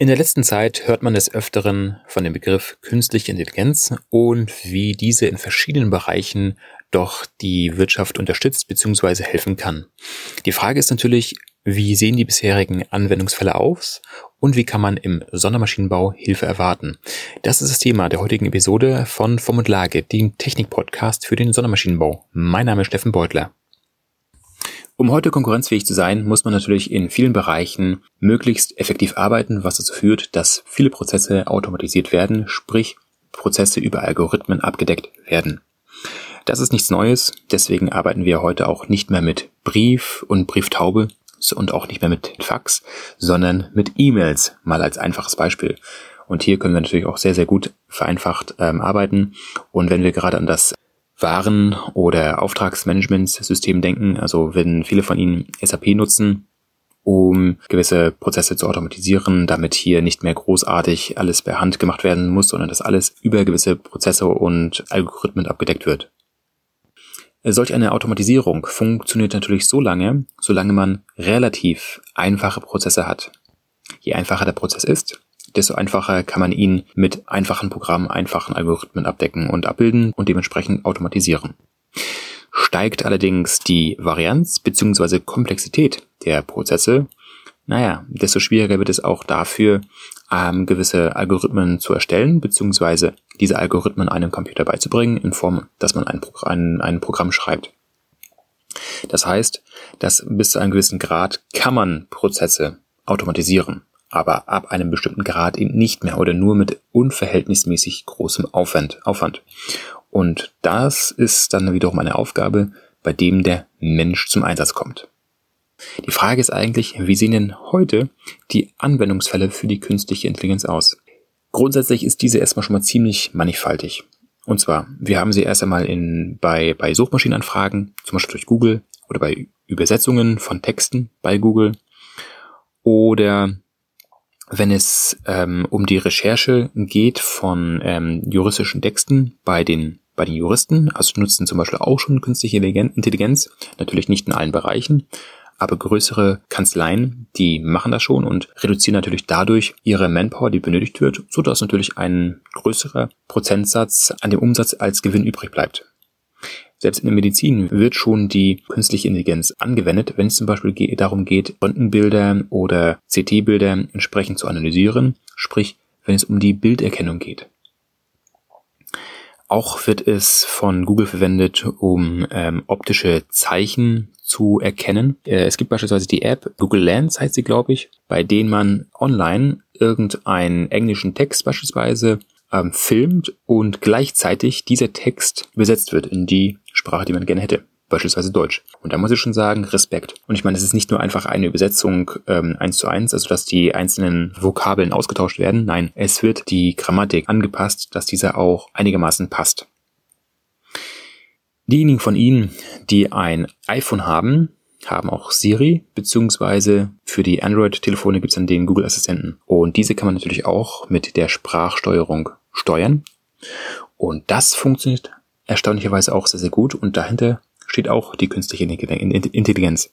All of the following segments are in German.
In der letzten Zeit hört man des Öfteren von dem Begriff künstliche Intelligenz und wie diese in verschiedenen Bereichen doch die Wirtschaft unterstützt bzw. helfen kann. Die Frage ist natürlich, wie sehen die bisherigen Anwendungsfälle aus und wie kann man im Sondermaschinenbau Hilfe erwarten? Das ist das Thema der heutigen Episode von Form und Lage, dem Technik-Podcast für den Sondermaschinenbau. Mein Name ist Steffen Beutler. Um heute konkurrenzfähig zu sein, muss man natürlich in vielen Bereichen möglichst effektiv arbeiten, was dazu führt, dass viele Prozesse automatisiert werden, sprich Prozesse über Algorithmen abgedeckt werden. Das ist nichts Neues, deswegen arbeiten wir heute auch nicht mehr mit Brief und Brieftaube und auch nicht mehr mit Fax, sondern mit E-Mails, mal als einfaches Beispiel. Und hier können wir natürlich auch sehr, sehr gut vereinfacht ähm, arbeiten. Und wenn wir gerade an das waren- oder Auftragsmanagementsystem denken. Also wenn viele von Ihnen SAP nutzen, um gewisse Prozesse zu automatisieren, damit hier nicht mehr großartig alles per Hand gemacht werden muss, sondern dass alles über gewisse Prozesse und Algorithmen abgedeckt wird. Solch eine Automatisierung funktioniert natürlich so lange, solange man relativ einfache Prozesse hat. Je einfacher der Prozess ist, desto einfacher kann man ihn mit einfachen Programmen, einfachen Algorithmen abdecken und abbilden und dementsprechend automatisieren. Steigt allerdings die Varianz bzw. Komplexität der Prozesse, naja, desto schwieriger wird es auch dafür, ähm, gewisse Algorithmen zu erstellen, beziehungsweise diese Algorithmen einem Computer beizubringen, in Form, dass man ein, ein, ein Programm schreibt. Das heißt, dass bis zu einem gewissen Grad kann man Prozesse automatisieren aber ab einem bestimmten Grad eben nicht mehr oder nur mit unverhältnismäßig großem Aufwand. Aufwand. Und das ist dann wiederum eine Aufgabe, bei dem der Mensch zum Einsatz kommt. Die Frage ist eigentlich, wie sehen denn heute die Anwendungsfälle für die künstliche Intelligenz aus? Grundsätzlich ist diese erstmal schon mal ziemlich mannigfaltig. Und zwar, wir haben sie erst einmal in, bei, bei Suchmaschinenanfragen, zum Beispiel durch Google oder bei Übersetzungen von Texten bei Google oder wenn es ähm, um die Recherche geht von ähm, juristischen Texten bei den bei den Juristen, also nutzen zum Beispiel auch schon künstliche Intelligenz, natürlich nicht in allen Bereichen, aber größere Kanzleien, die machen das schon und reduzieren natürlich dadurch ihre Manpower, die benötigt wird, so dass natürlich ein größerer Prozentsatz an dem Umsatz als Gewinn übrig bleibt. Selbst in der Medizin wird schon die künstliche Intelligenz angewendet, wenn es zum Beispiel darum geht, Röntgenbilder oder CT-Bilder entsprechend zu analysieren, sprich wenn es um die Bilderkennung geht. Auch wird es von Google verwendet, um ähm, optische Zeichen zu erkennen. Äh, es gibt beispielsweise die App Google Lens, heißt sie, glaube ich, bei denen man online irgendeinen englischen Text beispielsweise ähm, filmt und gleichzeitig dieser Text übersetzt wird in die Sprache, die man gerne hätte beispielsweise Deutsch. Und da muss ich schon sagen, Respekt. Und ich meine, es ist nicht nur einfach eine Übersetzung ähm, eins zu eins, also dass die einzelnen Vokabeln ausgetauscht werden. Nein, es wird die Grammatik angepasst, dass diese auch einigermaßen passt. Diejenigen von Ihnen, die ein iPhone haben, haben auch Siri, beziehungsweise für die Android-Telefone gibt es dann den Google-Assistenten. Und diese kann man natürlich auch mit der Sprachsteuerung steuern. Und das funktioniert erstaunlicherweise auch sehr, sehr gut und dahinter steht auch die künstliche Intelligenz.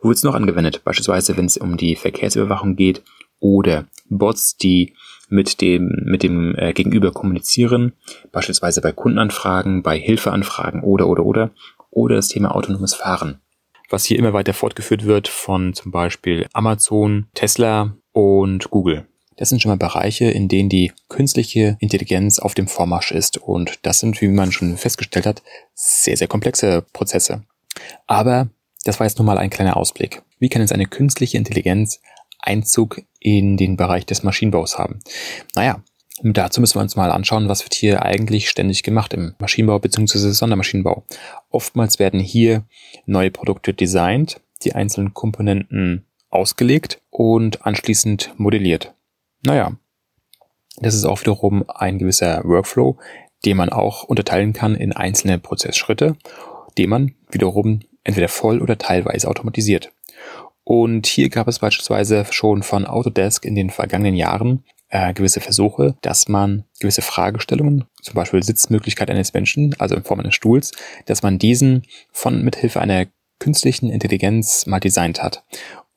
Wo wird es noch angewendet? Beispielsweise, wenn es um die Verkehrsüberwachung geht oder Bots, die mit dem, mit dem äh, Gegenüber kommunizieren, beispielsweise bei Kundenanfragen, bei Hilfeanfragen oder, oder, oder, oder das Thema autonomes Fahren. Was hier immer weiter fortgeführt wird von zum Beispiel Amazon, Tesla und Google. Das sind schon mal Bereiche, in denen die künstliche Intelligenz auf dem Vormarsch ist. Und das sind, wie man schon festgestellt hat, sehr, sehr komplexe Prozesse. Aber das war jetzt nur mal ein kleiner Ausblick. Wie kann jetzt eine künstliche Intelligenz Einzug in den Bereich des Maschinenbaus haben? Naja, dazu müssen wir uns mal anschauen, was wird hier eigentlich ständig gemacht im Maschinenbau bzw. Sondermaschinenbau. Oftmals werden hier neue Produkte designt, die einzelnen Komponenten ausgelegt und anschließend modelliert. Naja, das ist auch wiederum ein gewisser Workflow, den man auch unterteilen kann in einzelne Prozessschritte, den man wiederum entweder voll oder teilweise automatisiert. Und hier gab es beispielsweise schon von Autodesk in den vergangenen Jahren äh, gewisse Versuche, dass man gewisse Fragestellungen, zum Beispiel Sitzmöglichkeit eines Menschen, also in Form eines Stuhls, dass man diesen von mithilfe einer künstlichen Intelligenz mal designt hat.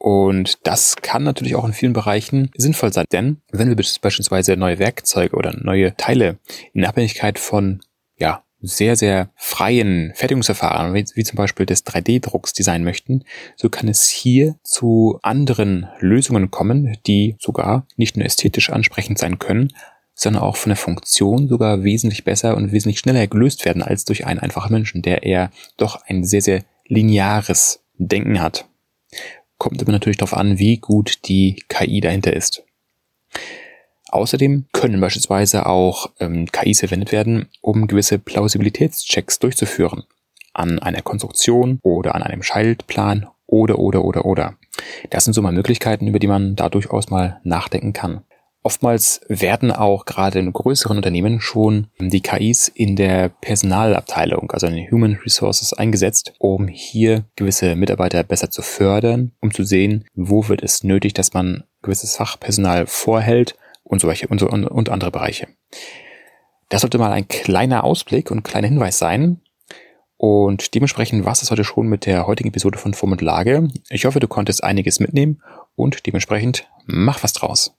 Und das kann natürlich auch in vielen Bereichen sinnvoll sein, denn wenn wir beispielsweise neue Werkzeuge oder neue Teile in Abhängigkeit von ja, sehr, sehr freien Fertigungsverfahren, wie, zum Beispiel des 3D-Drucks designen möchten, so kann es hier zu anderen Lösungen kommen, die sogar nicht nur ästhetisch ansprechend sein können, sondern auch von der Funktion sogar wesentlich besser und wesentlich schneller gelöst werden als durch einen einfachen Menschen, der eher doch ein sehr, sehr lineares Denken hat. Kommt aber natürlich darauf an, wie gut die KI dahinter ist. Außerdem können beispielsweise auch ähm, KIs verwendet werden, um gewisse Plausibilitätschecks durchzuführen. An einer Konstruktion oder an einem Schaltplan oder, oder, oder, oder. Das sind so mal Möglichkeiten, über die man da durchaus mal nachdenken kann. Oftmals werden auch gerade in größeren Unternehmen schon die KIs in der Personalabteilung, also in den Human Resources eingesetzt, um hier gewisse Mitarbeiter besser zu fördern, um zu sehen, wo wird es nötig, dass man gewisses Fachpersonal vorhält und solche und, so, und, und andere Bereiche. Das sollte mal ein kleiner Ausblick und kleiner Hinweis sein. Und dementsprechend war es heute schon mit der heutigen Episode von Form und Lage. Ich hoffe, du konntest einiges mitnehmen und dementsprechend mach was draus.